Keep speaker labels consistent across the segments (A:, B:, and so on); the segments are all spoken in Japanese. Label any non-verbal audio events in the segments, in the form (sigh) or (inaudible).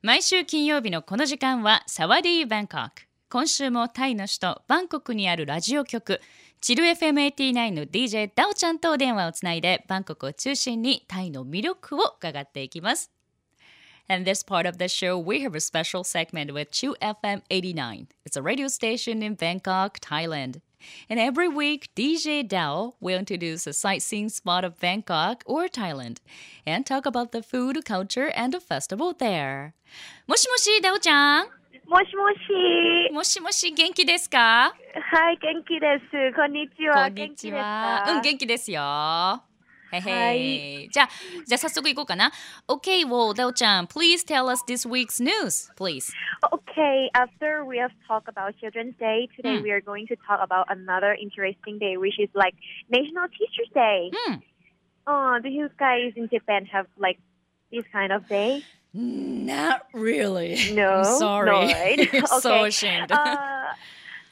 A: 毎週金曜日のこの時間はサワディーバンコク今週もタイの首都バンコクにあるラジオ局チル FM89 の DJ ダオちゃんとお電話をつないでバンコクを中心にタイの魅力を伺っていきます And this part of the show, we have a special segment with Chu FM 89. It's a radio station in Bangkok, Thailand. And every week, DJ Dao will introduce a sightseeing spot of Bangkok or Thailand and talk about the food, culture, and the festival there. もしもし、ダオちゃん。
B: もしもし。
A: もしもし、元気ですか
B: はい、元気です。こんにちは。
A: こんにちは。うん、元気ですよ。 へへ、じゃあ、じゃあ早速行こうかな。Okay, well, ダオちゃん、please tell us this week's news, please.
B: Okay, after we have talked about Children's Day, today
A: Hmm.
B: we are going to talk about another interesting day, which is like National Teachers Day.
A: うん。
B: Oh, do you guys in Japan have like this kind of day?
A: Not really.
B: No,
A: I'm sorry.
B: no, right? (laughs)
A: so
B: Okay.
A: ashamed.
B: Uh,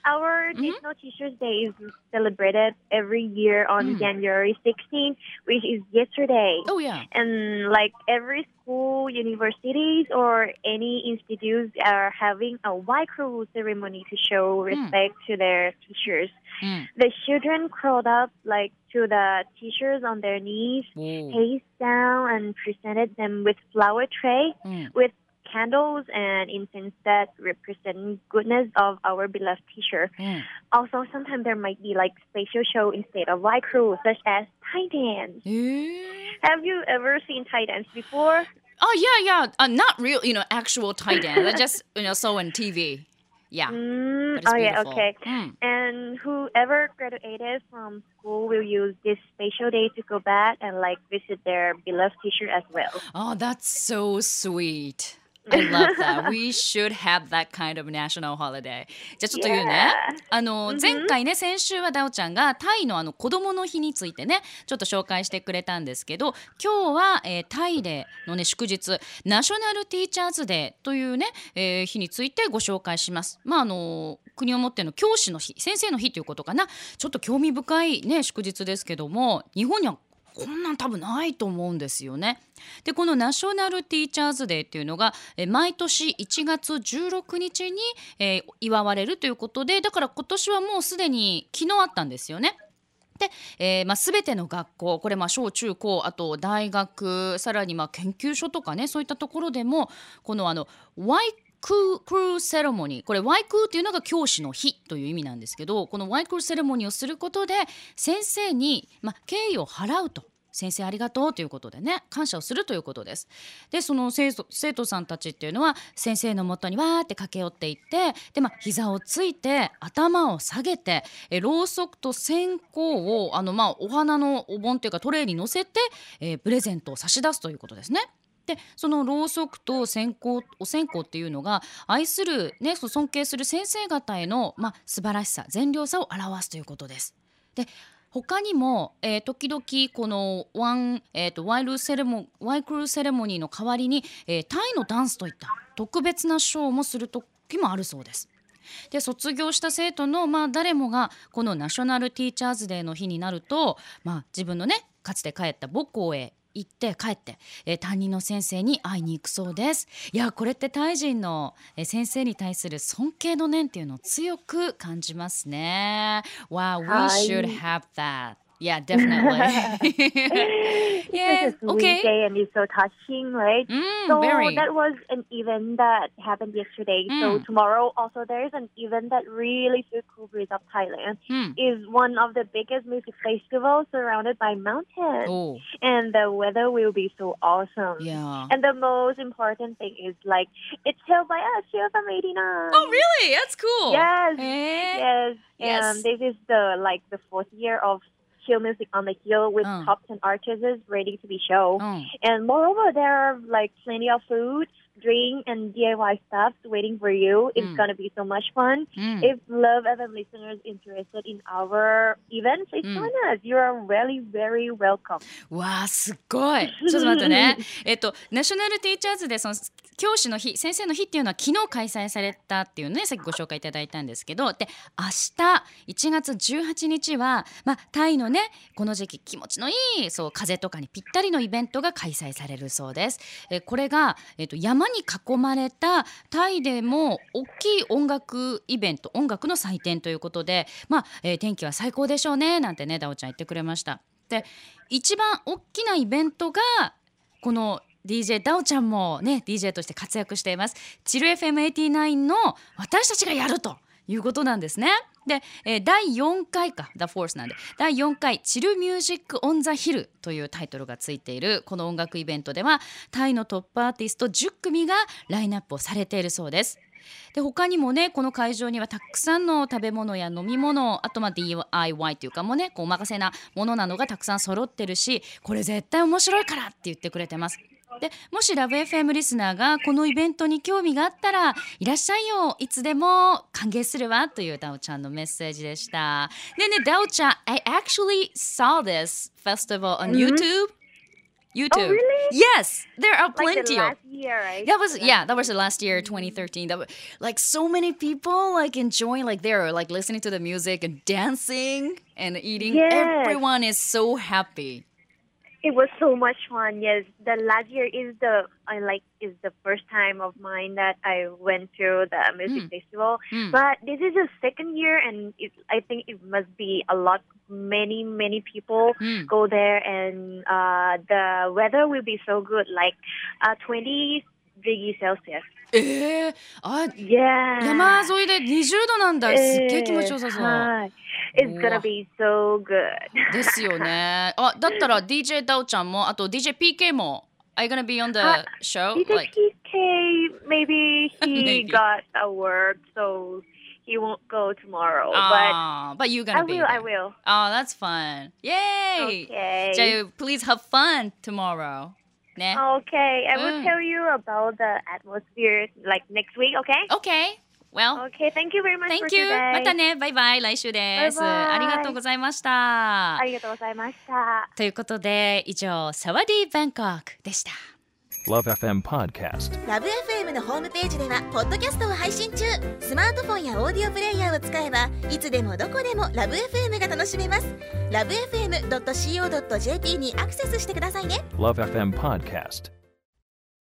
B: our
A: mm-hmm.
B: National Teachers Day is celebrated every year on
A: mm.
B: January 16, which is yesterday.
A: Oh yeah.
B: And like every school, universities, or any institutes are having a white crow ceremony to show mm. respect mm. to their teachers.
A: Mm.
B: The children crawled up like to the teachers on their knees,
A: mm.
B: faced down, and presented them with flower tray
A: mm.
B: with candles and incense that represent goodness of our beloved teacher.
A: Mm.
B: Also, sometimes there might be like special show instead of light crew, such as Thai dance.
A: Mm.
B: Have you ever seen Thai dance before?
A: Oh yeah, yeah. Uh, not real, you know, actual Thai dance. I just you know saw on TV. Yeah.
B: Mm, oh yeah. Okay.
A: Mm.
B: And whoever graduated from school will use this special day to go back and like visit their beloved teacher as well.
A: Oh, that's so sweet. I love that. (laughs) We should have that kind of national holiday. じゃあちょっと言うね。あの、前回ね、先週はダオちゃんがタイのあの子供の日についてね、ちょっと紹介してくれたんですけど、今日は、えータイでのね、祝日、ナショナルティーチャーズデーというね、えー日についてご紹介します。まあ、あの、国をもっての教師の日、先生の日ということかな。ちょっと興味深いね、祝日ですけども、日本にはこんなん多分ないと思うんですよね。でこのナショナルティーチャーズデーっていうのがえ毎年1月16日に、えー祝われるということでだから今年はもうすでに昨日あったんですよね。で、えーまあ、全ての学校これまあ小中高あと大学さらにまあ研究所とかねそういったところでもこのあのワイクークルーセレモニーこれワイクーっていうのが教師の日という意味なんですけどこのワイクルーセレモニーをすることで先生に、ま、敬意を払うと。先生ありがとうということでね感謝をするということです。でその生徒さんたちっていうのは先生のもとにわーって駆け寄っていってで、まあ、膝をついて頭を下げてえろうそくと線香をあの、まあ、お花のお盆っていうかトレイに乗せて、えープレゼントを差し出すということですね。でそのろうそくと線香お線香っていうのが愛する、ね、そ尊敬する先生方への、まあ、素晴らしさ善良さを表すということです。で他にも、えー時々このワン、えー、とワイルセレモワイクルセレモニーの代わりに、えータイのダンスといった特別なショーもする時もあるそうです。で卒業した生徒の、まあ、誰もがこのナショナルティーチャーズデーの日になると、まあ、自分のねかつて帰った母校へ行って帰って、えー担任の先生に会いに行くそうです。いやこれってタイ人の、えー先生に対する尊敬の念っていうのを強く感じますね。Wow, we
B: はい
A: should have that Yeah, definitely. (laughs)
B: It's
A: yes,
B: such a sweet
A: okay.
B: day and it's so touching, right?
A: Mm,
B: so
A: very.
B: that was an event that happened yesterday. So
A: Mm.
B: tomorrow also there's an event that really feels cool breeze of Thailand.
A: Hmm.
B: Is one of the biggest music festivals surrounded by mountains.
A: Oh,
B: And the weather will be so awesome.
A: yeah.
B: And the most important thing is like it's held by us here from 89.
A: Oh, really? That's cool.
B: Yes.
A: Eh?
B: Yes.
A: Yes.
B: And this is the like the fourth year of chill music on the hill with
A: Oh.
B: top ten artists ready to be shown.
A: Oh.
B: And moreover, there are like plenty of food, drink, and DIY stuff waiting for you. It's
A: Mm.
B: gonna be so much fun.
A: Mm.
B: If Love FM listeners interested in our event, please
A: Mm.
B: join us. You are really, very welcome.
A: わあすっごい (laughs) ちょっと待ってねえっとナショナルティーチャーズでその教師の日先生の日っていうのは昨日開催されたっていうねさっきご紹介いただいたんですけどで明日1月18日は、まあ、タイのねこの時期気持ちのいいそう風とかにぴったりのイベントが開催されるそうです。えこれが、えっと、山山に囲まれたタイでも大きい音楽イベント音楽の祭典ということで、まあえー天気は最高でしょうねなんてねダオちゃん言ってくれました。で一番大きなイベントがこの DJ ダオちゃんもね DJ として活躍していますチル FM89 の私たちがやるということなんですね。で、えー第4回か The Force なんで第4回チルミュージック・オン・ザ・ヒルというタイトルがついているこの音楽イベントではタイのトップアーティスト10組がラインナップをされているそうです。で他にもねこの会場にはたくさんの食べ物や飲み物あとまあ DIY というかもねこうお任せなものなどがたくさん揃ってるしこれ絶対面白いからって言ってくれてます。でもしラブ f m リスナーがこのイベントに興味があったらいらっしゃいよいつでも歓迎するわというダオちゃんのメッセージでした。でねダオちゃん I actually saw this festival on YouTube. YouTube.
B: Oh, really?
A: Yes, there are
B: Like the
A: plenty of
B: last year, right?
A: that was yeah, that was the last year, 2013. That was like so many people like enjoying, like they're like listening to the music and dancing and eating.
B: Yes.
A: Everyone is so happy.
B: It was so much fun. Yes, the last year is the I like is the first time of mine that I went to the music festival.
A: Mm.
B: But this is the second year, and it, I think it must be a lot, many many people
A: Mm.
B: go there, and uh, the weather will be so good, like uh, 20 degrees Celsius.
A: えー、あ
B: Yeah.
A: 山沿いで20度なんだ。すっげえ気持ちよさそう。
B: はい It's
A: うわ
B: gonna be so good.
A: ですよね。あ、だったら DJ ダオちゃんもあと DJ PK も Are you gonna be on the
B: は
A: show?
B: Because
A: Like
B: PK, maybe he (laughs)
A: Maybe.
B: got a work, so he won't go tomorrow.
A: ah, but you
B: but I
A: gonna be
B: will, I
A: there.
B: will.
A: Oh, that's fun. Yay!
B: Okay.
A: じゃあ please have fun tomorrow. ね。
B: Okay, I will
A: Mm.
B: tell you about the atmosphere like next week, okay?
A: Okay. Well,
B: Okay, thank you very much for
A: thank you.
B: today.
A: またね。バイバイ。来週です。
B: バイバイ
A: ありがとうございました
B: あ。りがとうございました。
A: ということで、以上、サワディーバンコクでした。
C: Love FM Podcast.
D: ラブ f m のホームページではポッドキャストを配信中スマートフォンやオーディオプレイヤーを使えばいつでもどこでもラブ f m が楽しめますラブ FM.co.jp にアクセスしてくださいね
C: Love FM Podcast.